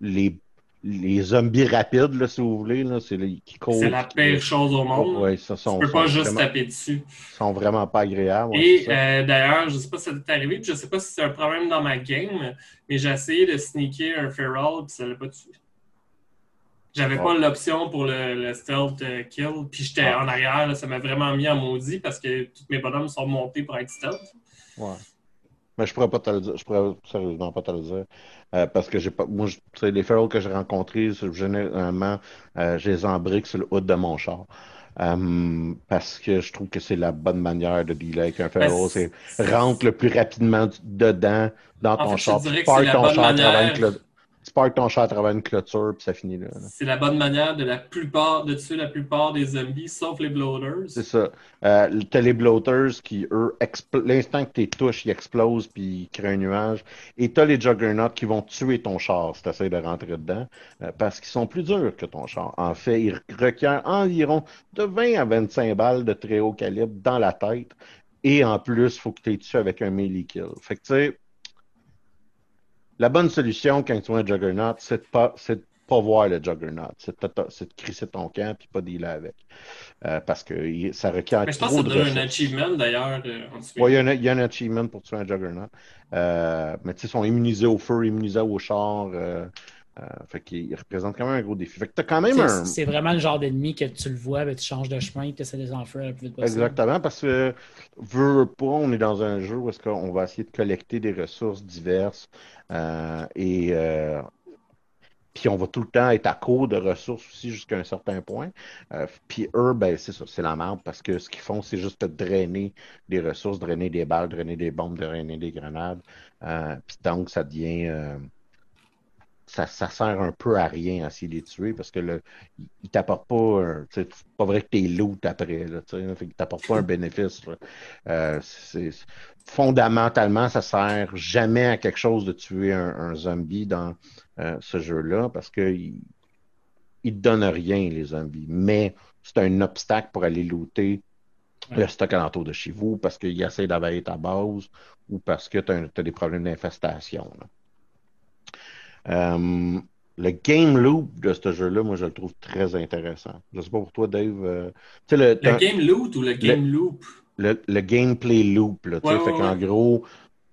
les, les zombies rapides, là, si vous voulez. Là, c'est les, qui courent. C'est la qui- pire chose au monde. Ouais, ça sont, tu peux pas juste vraiment, taper dessus. sont vraiment pas agréables. Et euh, d'ailleurs, je sais pas si ça t'est arrivé, puis je sais pas si c'est un problème dans ma game, mais j'ai essayé de sneaker un feral, puis ça l'a pas tué. J'avais Ouais. pas l'option pour le, le stealth euh, kill, puis j'étais Ah. en arrière, là, ça m'a vraiment mis en maudit parce que tous mes bonhommes sont montés pour être stealth. Ouais. Mais je pourrais pas te le dire. Je pourrais sérieusement pas te le dire. Euh, parce que j'ai pas. Moi, je- les ferals que j'ai rencontrés, généralement, euh, je les embrique sur le haut de mon char. Euh, parce que je trouve que c'est la bonne manière de dealer avec un. Ben, c'est rentre le plus rapidement dedans dans En ton fait, je char. te dirais que c'est la bonne manière. Tu parques ton char à travers une clôture, puis ça finit là. là. C'est la bonne manière de la plupart de tuer la plupart des zombies, sauf les bloaters. C'est ça. Euh, t'as les bloaters qui, eux, l'instant que tu touches, ils explosent puis ils créent un nuage. Et t'as les juggernauts qui vont tuer ton char si tu de rentrer dedans euh, parce qu'ils sont plus durs que ton char. En fait, ils requièrent environ de 20 à 25 balles de très haut calibre dans la tête. Et en plus, il faut que tu les tues avec un melee kill. Fait que tu sais, la bonne solution quand tu vois un juggernaut, c'est de pas, c'est de pas voir le juggernaut. C'est de, c'est de crisser ton camp puis pas dealer avec. Euh, parce que ça requiert Mais je pense que ça donne un achievement d'ailleurs euh. Ouais, il y, a un- il y a un achievement pour tuer un juggernaut. Euh, mais tu sais, ils sont immunisés au feu, immunisés au char. Euh, fait qu'ils représentent quand même un gros défi. Fait que t'as quand même C'est- un. C'est vraiment le genre d'ennemi que tu le vois, ben, tu changes de chemin et tu essaies de les enfuir le plus vite possible. Exactement, parce que veut pas, on est dans un jeu où est-ce qu'on va essayer de collecter des ressources diverses euh, et euh, puis on va tout le temps être à court de ressources aussi jusqu'à un certain point. Euh, puis eux, ben c'est ça, c'est la merde parce que ce qu'ils font, c'est juste de drainer des ressources, drainer des balles, drainer des bombes, drainer des grenades. Puis donc ça devient ça, ça sert un peu à rien à de les tuer parce que le, il, il t'apporte pas un- c'est pas vrai que t'es loot après là, fait qu'il t'apporte pas un (laughs) bénéfice. Euh, c'est fondamentalement ça sert jamais à quelque chose de tuer un, un zombie dans euh, ce jeu-là parce que il, il te donne rien les zombies mais c'est un obstacle pour aller looter le stock alentour de chez vous, parce qu'il essaie d'avaler ta base ou parce que tu as, des problèmes d'infestation. Euh, le game loop de ce jeu-là, moi, je le trouve très intéressant. Je sais pas pour toi, Dave. euh, le, game loot ou le game loop? le, le gameplay loop. Là. Ouais, fait ouais, qu'en gros,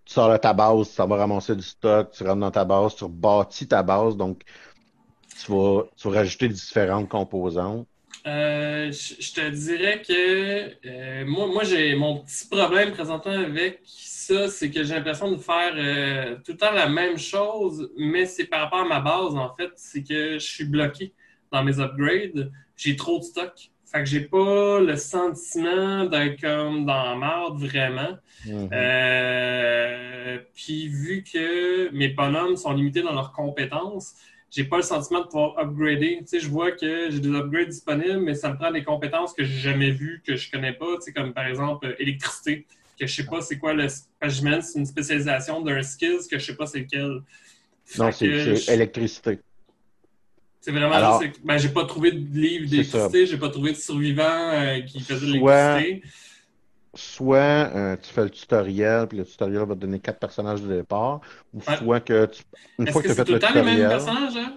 tu sors de ta base, tu vas ramasser du stock, tu rentres dans ta base, tu rebâtis ta base, donc tu vas, tu vas rajouter différentes composantes. Euh, je te dirais que euh, moi, moi j'ai mon petit problème présentement avec ça, c'est que j'ai l'impression de faire euh, tout le temps la même chose, mais c'est par rapport à ma base, en fait, c'est que je suis bloqué dans mes upgrades. J'ai trop de stock. Fait que j'ai pas le sentiment d'être comme dans la marde vraiment. Mhm. Euh, puis vu que mes bonhommes sont limités dans leurs compétences, j'ai pas le sentiment de pouvoir upgrader. Tu sais, je vois que j'ai des upgrades disponibles, mais ça me prend des compétences que j'ai jamais vues, que je connais pas, tu sais, comme par exemple euh, électricité, que je sais pas c'est quoi le. j'imagine c'est une spécialisation d'un skills que je sais pas c'est lequel. Non, Fait c'est je- électricité. c'est vraiment Alors- ben, j'ai pas trouvé de livre d'électricité, j'ai pas trouvé de survivant euh, qui faisait de l'électricité. Soit euh, tu fais le tutoriel, puis le tutoriel va te donner quatre personnages de départ, ou Ouais. soit que tu, une fois que que tu as fait tout le temps les mêmes tutoriel, personnages, hein?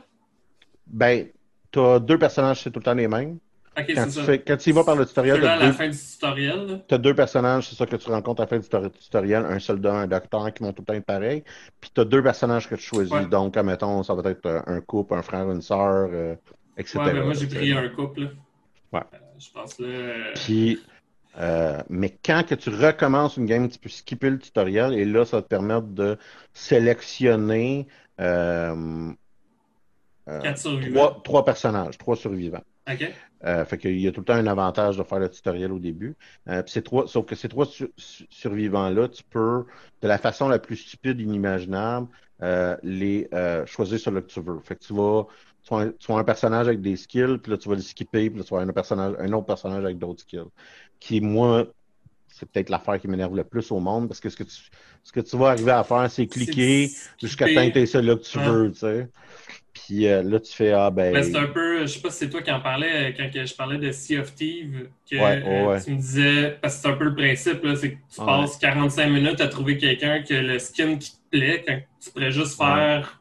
ben, tu as deux personnages, c'est tout le temps les mêmes. Quand tu, ça. fais, quand tu y vas par le tutoriel, tu as deux, tutoriel. deux personnages, c'est ça que tu rencontres à la fin du tutor- tutoriel, un soldat, un docteur qui vont tout le temps être pareils. Puis tu as deux personnages que tu choisis. Ouais. Donc, admettons, ça va être euh, un couple, un frère, une sœur, euh, etc. Ouais, ben moi j'ai pris un couple. Ouais. Euh, je pense là. Puis, euh, mais quand que tu recommences une game, tu peux skipper le tutoriel et là, ça va te permettre de sélectionner euh, euh, trois, trois personnages, trois survivants. Ok. Euh, fait qu'il y a tout le temps un avantage de faire le tutoriel au début. Euh, ces trois, sauf que ces trois su- su- survivants-là, tu peux, de la façon la plus stupide inimaginable, euh, les euh, choisir sur le que tu veux. Fait que tu vas, tu vas, un, un personnage avec des skills, puis là tu vas le skipper, puis là tu vas un, personnage, un autre personnage avec d'autres skills. Qui, moi, c'est peut-être l'affaire qui m'énerve le plus au monde, parce que ce que tu, ce que tu vas arriver à faire, c'est cliquer jusqu'à temps que tu celui-là que tu Ouais. veux, tu sais. Puis euh, là, tu fais, ah ben. Ben, c'est un peu, je sais pas si c'est toi qui en parlais euh, quand je parlais de Sea of Thieves, que Ouais, euh, ouais. tu me disais, parce que c'est un peu le principe, là, c'est que tu passes 45 minutes à trouver quelqu'un que le skin qui te plaît, quand tu pourrais juste faire.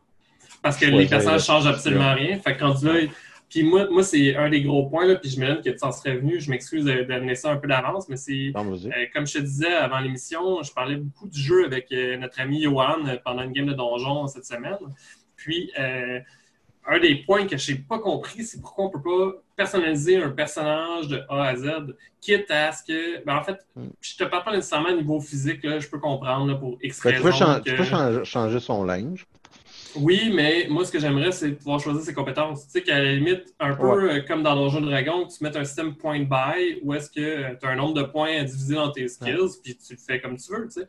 Parce que les personnages changent absolument rien. Fait que rendu là, puis moi, moi c'est un des gros points, là, puis je me que tu en serais venu, je m'excuse d'amener ça un peu d'avance, mais c'est. Euh, comme je te disais avant l'émission, je parlais beaucoup du jeu avec euh, notre ami Johan euh, pendant une game de donjon cette semaine. Puis, euh, un des points que je n'ai pas compris, c'est pourquoi on ne peut pas personnaliser un personnage de A à Z, quitte à ce que. Ben, en fait, je te parle pas nécessairement au niveau physique, là, je peux comprendre là, pour X tu peux, que- tu peux changer son linge. Oui, mais moi, ce que j'aimerais, c'est pouvoir choisir ses compétences. Tu sais, qu'à la limite, un peu euh, comme dans Donjon Dragon, tu mettes un système point by où est-ce que tu as un nombre de points à diviser dans tes skills, puis tu le fais comme tu veux, tu sais.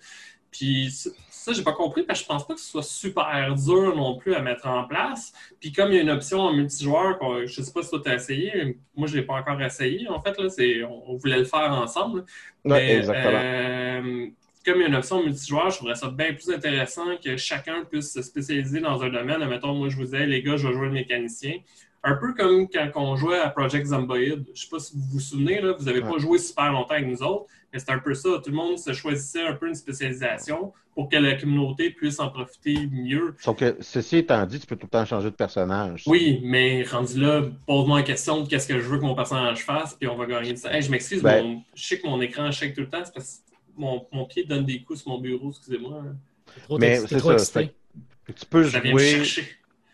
Puis ça, j'ai pas compris parce que je pense pas que ce soit super dur non plus à mettre en place. Puis comme il y a une option en multijoueur, je sais pas si toi t'as essayé, moi je l'ai pas encore essayé en fait, là, c'est, on, on voulait le faire ensemble. Ouais, Mais, exactement. euh, comme il y a une option multijoueur, je trouverais ça bien plus intéressant que chacun puisse se spécialiser dans un domaine. Mettons, moi, je vous disais, les gars, je vais jouer le mécanicien. Un peu comme quand on jouait à Project Zomboid. Je sais pas si vous vous souvenez, là, vous n'avez pas joué super longtemps avec nous autres, mais c'est un peu ça. Tout le monde se choisissait un peu une spécialisation pour que la communauté puisse en profiter mieux. Sauf que, ceci étant dit, tu peux tout le temps changer de personnage. Oui, mais rendu là, pose-moi la question de qu'est-ce que je veux que mon personnage fasse, puis on va gagner de ça. Hey, je m'excuse, Ben- mon- je sais que mon écran shake tout le temps, c'est parce que mon, mon pied donne des coups sur mon bureau, excusez-moi. Trop, Mais c'est trop ça, fait- Tu peux Ça vient me jouer.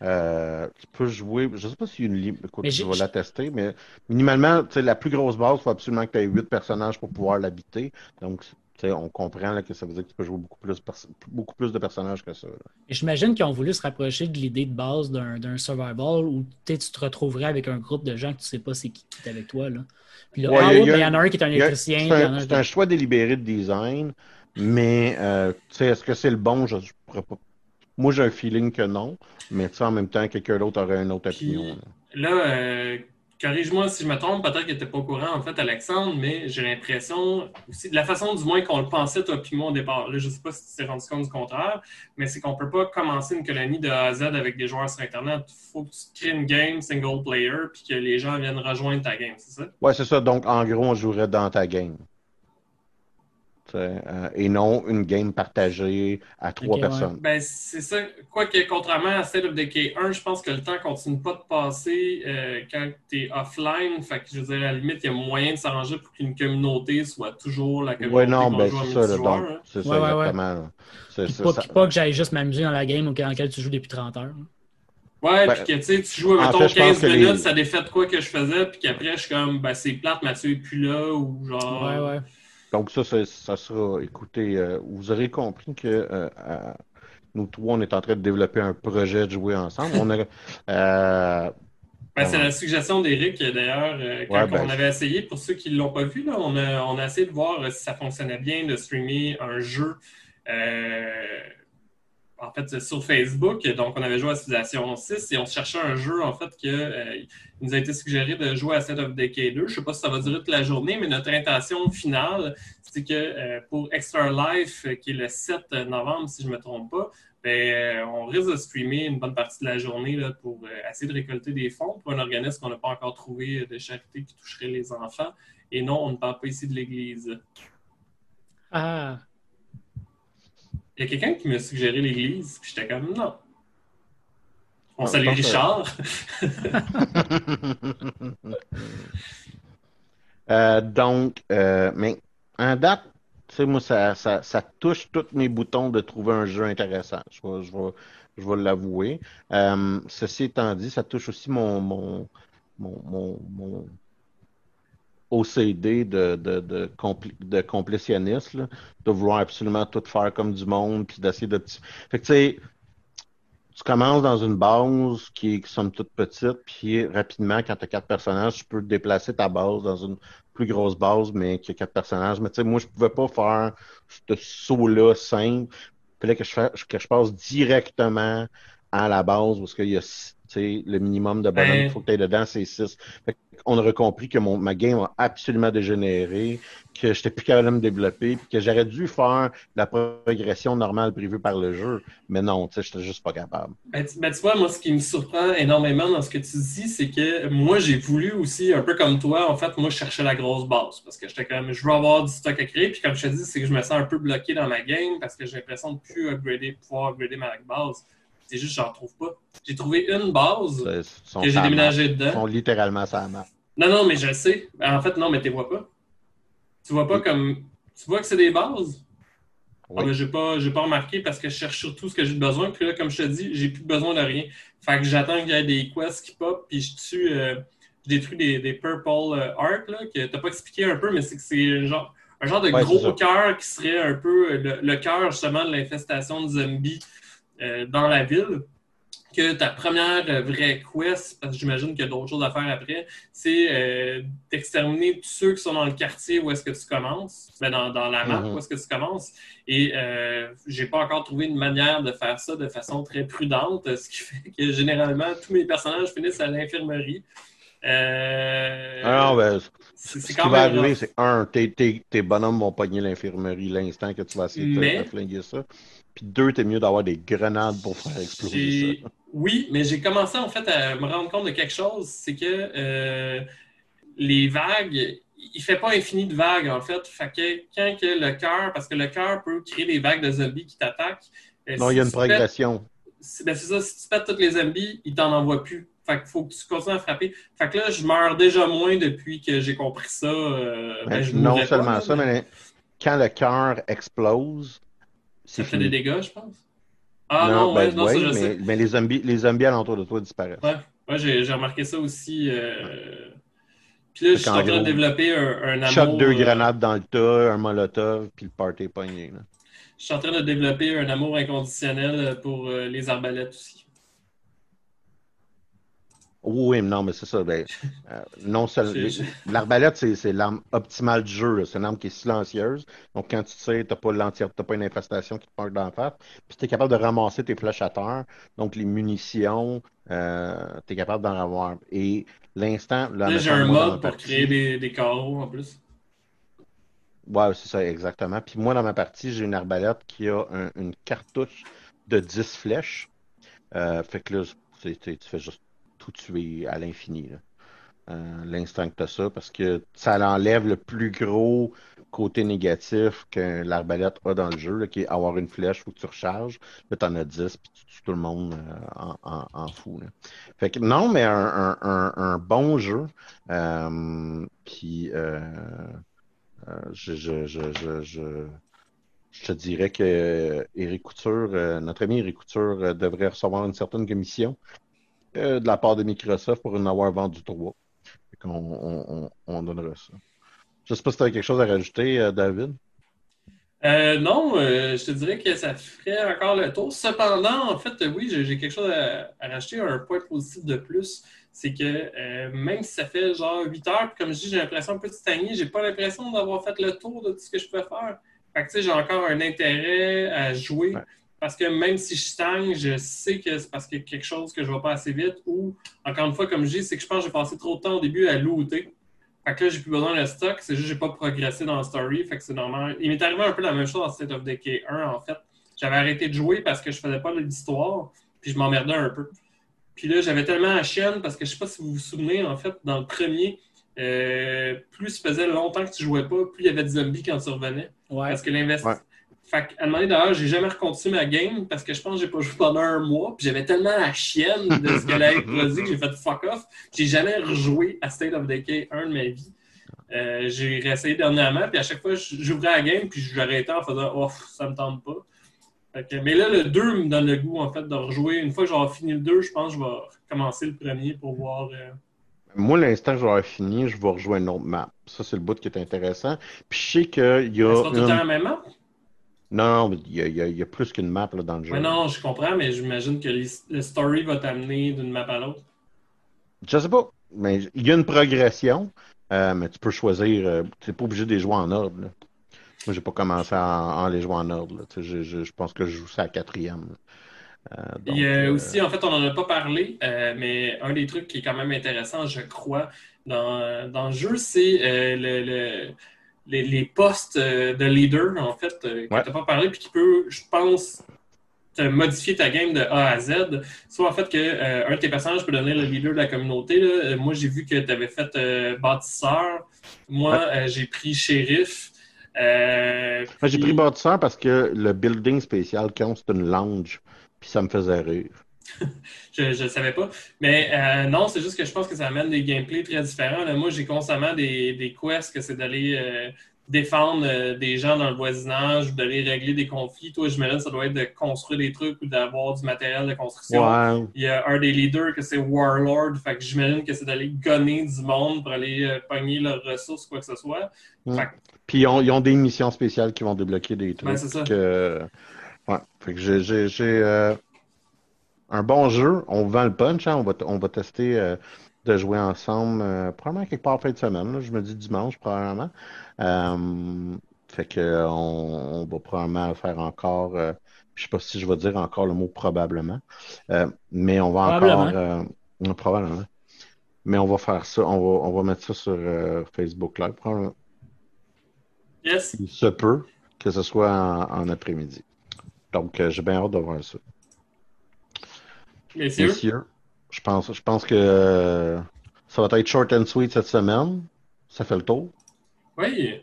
euh, tu peux jouer. Je sais pas s'il y a une limite. Écoute, je vais la tester, mais minimalement, tu sais, la plus grosse base, il faut absolument que tu aies 8 personnages pour pouvoir l'habiter. Donc, on comprend là, que ça veut dire que tu peux jouer beaucoup plus, pers- beaucoup plus de personnages que ça. J'imagine qu'ils ont voulu se rapprocher de l'idée de base d'un d'un survival où tu te retrouverais avec un groupe de gens que tu sais pas c'est qui qui est avec toi. Là. Puis là, Ouais, ah il y ouais, en a un qui est un électricien. C'est un, un c'est qui- un choix délibéré de design, mais euh, est-ce que c'est le bon? Je, je pourrais pas. Moi, j'ai un feeling que non, mais en même temps, quelqu'un d'autre aurait une autre Puis- opinion. là. Là, euh, corrige-moi si je me trompe, peut-être que tu n'étais pas au courant, en fait, Alexandre, mais j'ai l'impression, aussi, de la façon du moins qu'on le pensait, toi puis moi, au départ, là, je ne sais pas si tu t'es rendu compte du contraire, mais c'est qu'on ne peut pas commencer une colonie de A à Z avec des joueurs sur Internet. Il faut que tu crées une game single player puis que les gens viennent rejoindre ta game, c'est ça? Ouais, c'est ça. Donc, en gros, on jouerait dans ta game. Euh, et non une game partagée à trois personnes. Ben, c'est ça. Quoique, contrairement à State of Decay 1, je pense que le temps continue pas de passer euh, quand tu es offline. Fait que, je veux dire, à la limite, il y a moyen de s'arranger pour qu'une communauté soit toujours la communauté Oui, non, qu'on ben c'est ça, donc, hein. c'est ça Ouais, ouais, ouais. exactement. là. C'est- pas, ça. puis pas que j'aille juste m'amuser dans la game dans laquelle tu joues depuis 30 heures. Ouais, Ben, puis que tu sais, tu joues, mettons, fait, je pense 15 que minutes, les- ça défait de quoi que je faisais, puis qu'après, je suis comme, ben, c'est plate, Mathieu est plus là, ou genre. Ouais, ouais. Donc ça, ça, ça sera, écoutez, euh, vous aurez compris que euh, nous trois, on est en train de développer un projet de jouer ensemble. On a, (laughs) euh, Ben, c'est la suggestion d'Éric, d'ailleurs, quand Ouais, ben, on avait essayé, pour ceux qui ne l'ont pas vu, là, on, a, on a essayé de voir si ça fonctionnait bien de streamer un jeu. En fait, sur Facebook. Donc, on avait joué à Civilization 6 et on cherchait un jeu, en fait, que euh, nous a été suggéré de jouer à Set of Decay 2. Je ne sais pas si ça va durer toute la journée, mais notre intention finale, c'est que euh, pour Extra Life, euh, qui est le 7 novembre, si je ne me trompe pas, ben, on risque de streamer une bonne partie de la journée là, pour essayer de récolter des fonds pour un organisme qu'on n'a pas encore trouvé de charité qui toucherait les enfants. Et non, on ne parle pas ici de l'Église. Ah, Il y a quelqu'un qui m'a suggéré l'Église, puis j'étais comme non. On Ah, salue Richard. (laughs) Euh, donc, euh, mais en date, tu sais, moi, ça, ça, ça touche tous mes boutons de trouver un jeu intéressant. Je vais, je vais, je vais l'avouer. Euh, ceci étant dit, ça touche aussi mon, mon, mon, mon, mon OCD de, de, de, compli- de complétionniste, là, de vouloir absolument tout faire comme du monde, puis d'essayer de... Fait que, tu sais, tu commences dans une base qui est somme toute petite, puis rapidement, quand tu as quatre personnages, tu peux déplacer ta base dans une plus grosse base, mais qui a quatre personnages. Mais tu sais, moi, je pouvais pas faire ce saut-là simple. Il fallait que je, que je passe directement à la base, parce qu'il y a le minimum de bonhomme Ben- qu'il faut que tu dedans, c'est 6. On aurait compris que mon, ma game a absolument dégénéré, que j'étais plus capable de me développer, puis que j'aurais dû faire la progression normale prévue par le jeu. Mais non, tu sais, j'étais juste pas capable. Ben, tu, ben, tu vois, moi, ce qui me surprend énormément dans ce que tu dis, c'est que moi, j'ai voulu aussi, un peu comme toi, en fait, moi, je cherchais la grosse base parce que j'étais comme, je veux avoir du stock à créer. Puis, comme je te dis, c'est que je me sens un peu bloqué dans ma game parce que j'ai l'impression de plus upgrader, pouvoir upgrader ma base. C'est juste, j'en trouve pas. J'ai trouvé une base que j'ai sur la déménagé map. Ils dedans. sont littéralement la map. Non, non, mais je sais. En fait, non, mais tu vois pas. Tu vois pas comme. Tu vois que c'est des bases? Oui. Ah, mais j'ai pas, remarqué parce que je cherche surtout ce que j'ai besoin. Puis là, comme je te dis, j'ai plus besoin de rien. Fait que j'attends qu'il y ait des quests qui pop, puis je tue. euh, je détruis des, des purple euh, art, là, que t'as pas expliqué un peu, mais c'est que c'est un genre, un genre de Ouais, gros ça. cœur qui serait un peu euh, le, le cœur justement de l'infestation de zombies euh, dans la ville. Que ta première vraie quest, parce que j'imagine qu'il y a d'autres choses à faire après, c'est euh, d'exterminer tous ceux qui sont dans le quartier où est-ce que tu commences, ben dans, dans la map Mhm. où est-ce que tu commences. Et euh, j'ai pas encore trouvé une manière de faire ça de façon très prudente, ce qui fait que généralement tous mes personnages finissent à l'infirmerie. Euh, Ah non, ben, ce qui quand va même arriver, c'est un, tes, tes, tes bonhommes vont pogner l'infirmerie l'instant que tu vas essayer de, Mais- de flinguer ça. Puis deux, t'es mieux d'avoir des grenades pour faire exploser ça. Oui, mais j'ai commencé en fait à me rendre compte de quelque chose, c'est que euh, les vagues, il fait pas infini de vagues en fait. Fait que quand que le cœur, parce que le cœur peut créer des vagues de zombies qui t'attaquent. euh, Non, il y a une progression. c'est ben, c'est ça, si tu pètes tous les zombies, ils t'en envoient plus. Fait qu'il faut que tu continues à frapper. Fait que là, je meurs déjà moins depuis que j'ai compris ça. euh, ben, Ben, je non seulement pas, ça, mais quand le cœur explose, ça fait des dégâts, je pense. Ah non, ouais, ben, non, ça je mais, sais. mais les zombies, les zombies alentour de toi disparaissent. Ouais, ouais j'ai remarqué ça aussi. euh, Puis là, je suis en train de développer un, un amour. Choc deux euh, grenades dans le tas, un molotov, puis le party est pogné. là. Je suis en train de développer un amour inconditionnel pour euh, les arbalètes aussi. Oui, mais non, mais c'est ça. Ben, (laughs) euh, non seulement. L'arbalète, c'est, c'est l'arme optimale du jeu. C'est une arme qui est silencieuse. Donc, quand tu tires, t'as pas l'entière, t'as pas une infestation qui te manque d'en face. Puis, tu es capable de ramasser tes flèches à terre. Donc, les munitions, euh, tu es capable d'en avoir. Et l'instant. Là, Là, j'ai un moi, dans ma mod pour créer des, des carreaux en plus. Ouais, c'est ça, exactement. Puis moi, dans ma partie, j'ai une arbalète qui a un- une cartouche de 10 flèches. Euh, fait que là, tu fais juste tout tuer à l'infini. euh, l'instant que tu ça, parce que ça enlève le plus gros côté négatif que l'arbalète a dans le jeu, qui est avoir une flèche où tu recharges. Là, tu en as 10, puis tu tues tout le monde euh, en, fou. Fait que non, mais un, bon jeu. Euh, puis je, te dirais que Eric Couture, notre ami Eric Couture, devrait recevoir une certaine commission euh, de la part de Microsoft pour en avoir vendu trois. On, on, on donnera ça. Je sais pas si tu avais quelque chose à rajouter, euh, David. Euh, non, euh, je te dirais que ça ferait encore le tour. Cependant, en fait, oui, j'ai quelque chose à, à rajouter, un point positif de plus. C'est que euh, même si ça fait genre 8 heures, comme je dis, j'ai l'impression un peu de stagner, j'ai pas l'impression d'avoir fait le tour de tout ce que je peux faire. Fait que tu sais, j'ai encore un intérêt à jouer. Ouais. Parce que même si je stagne, je sais que c'est parce qu'il y a quelque chose que je vais pas assez vite ou, encore une fois, comme je dis, c'est que je pense que j'ai passé trop de temps au début à looter. Fait que là, j'ai plus besoin de stock, c'est juste que j'ai pas progressé dans la story, fait que c'est normal. Il m'est arrivé un peu la même chose dans State of Decay 1, en fait. J'avais arrêté de jouer parce que je faisais pas l'histoire, puis je m'emmerdais un peu. Puis là, j'avais tellement la chienne, parce que je sais pas si vous vous souvenez, en fait, dans le premier, euh, plus ça faisait longtemps que tu jouais pas, plus il y avait des zombies quand tu revenais. Ouais. Parce que l'investissement. Fait qu'à un moment donné, d'ailleurs, j'ai jamais recontinué ma game parce que je pense que j'ai pas joué pendant un mois. Puis j'avais tellement la chienne de ce qu'elle avait produit que j'ai fait fuck off. J'ai jamais rejoué à State of Decay 1 de ma vie. Euh, j'ai réessayé dernièrement, puis à chaque fois, j'ouvrais la game, puis j'arrêtais en faisant Oh, ça me tente pas. Fait que- mais là, le 2 me donne le goût en fait de rejouer. Une fois que j'aurai fini le 2, je pense que je vais recommencer le premier pour voir. euh, Moi, l'instant que j'aurai fini, je vais rejoindre une autre map. Ça, c'est le bout qui est intéressant. Puis je sais qu'il y Ça a sera tout le temps une... la même map? Non, non, il y a, y y plus qu'une map là, dans le jeu. Ouais, non, je comprends, mais j'imagine que le story va t'amener d'une map à l'autre. Je sais pas, mais il y a une progression, euh, mais tu peux choisir. euh, tu n'es pas obligé de les jouer en ordre. là. Moi, j'ai pas commencé à, en les jouer en ordre. Je, je- je pense que je joue ça à quatrième. Euh, donc, Et euh, aussi, en fait, on n'en a pas parlé, mais un des trucs qui est quand même intéressant, je crois, dans, dans le jeu, c'est le, le- les, les postes euh, de leader, en fait, euh, que Ouais. tu pas parlé, puis qui peut, je pense, te modifier ta game de A à Z. Soit en fait que euh, un de tes personnages peut devenir le leader de la communauté. là. Moi, j'ai vu que tu avais fait euh, bâtisseur. Moi, euh, j'ai pris shérif. J'ai pris bâtisseur parce que le building spécial compte, c'est une lounge. Puis ça me faisait rire. (laughs) Je ne savais pas. Mais euh, non, c'est juste que je pense que ça amène des gameplays très différents. Là, moi, j'ai constamment des, des quests que c'est d'aller euh, défendre euh, des gens dans le voisinage ou d'aller régler des conflits. Toi, j'imagine que ça doit être de construire des trucs ou d'avoir du matériel de construction. Il y a un des leaders que c'est Warlord. Fait que j'imagine que c'est d'aller gonner du monde pour aller pogner leurs ressources, quoi que ce soit. Mm. Fait Puis ils ont, ils ont des missions spéciales qui vont débloquer des trucs. Ouais, c'est ça. que- Ouais. Fait que j'ai, un bon jeu. On vend le punch. hein. On, va, on va tester euh, de jouer ensemble euh, probablement quelque part en fin de semaine. là. Je me dis dimanche probablement. Euh, fait que on, on va probablement faire encore. je sais pas si je vais dire encore le mot probablement. Mais on va encore. Probablement. probablement. Mais on va faire ça. On va, on va mettre ça sur Facebook Live. probablement. Yes. Il se peut que ce soit en, en après-midi. Donc, j'ai bien hâte de voir ça. Messieurs? Messieurs, je pense, je pense que euh, ça va être short and sweet cette semaine. Ça fait le tour. Oui.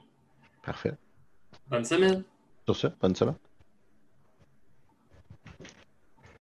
Parfait. Bonne semaine. Sur ce, bonne semaine.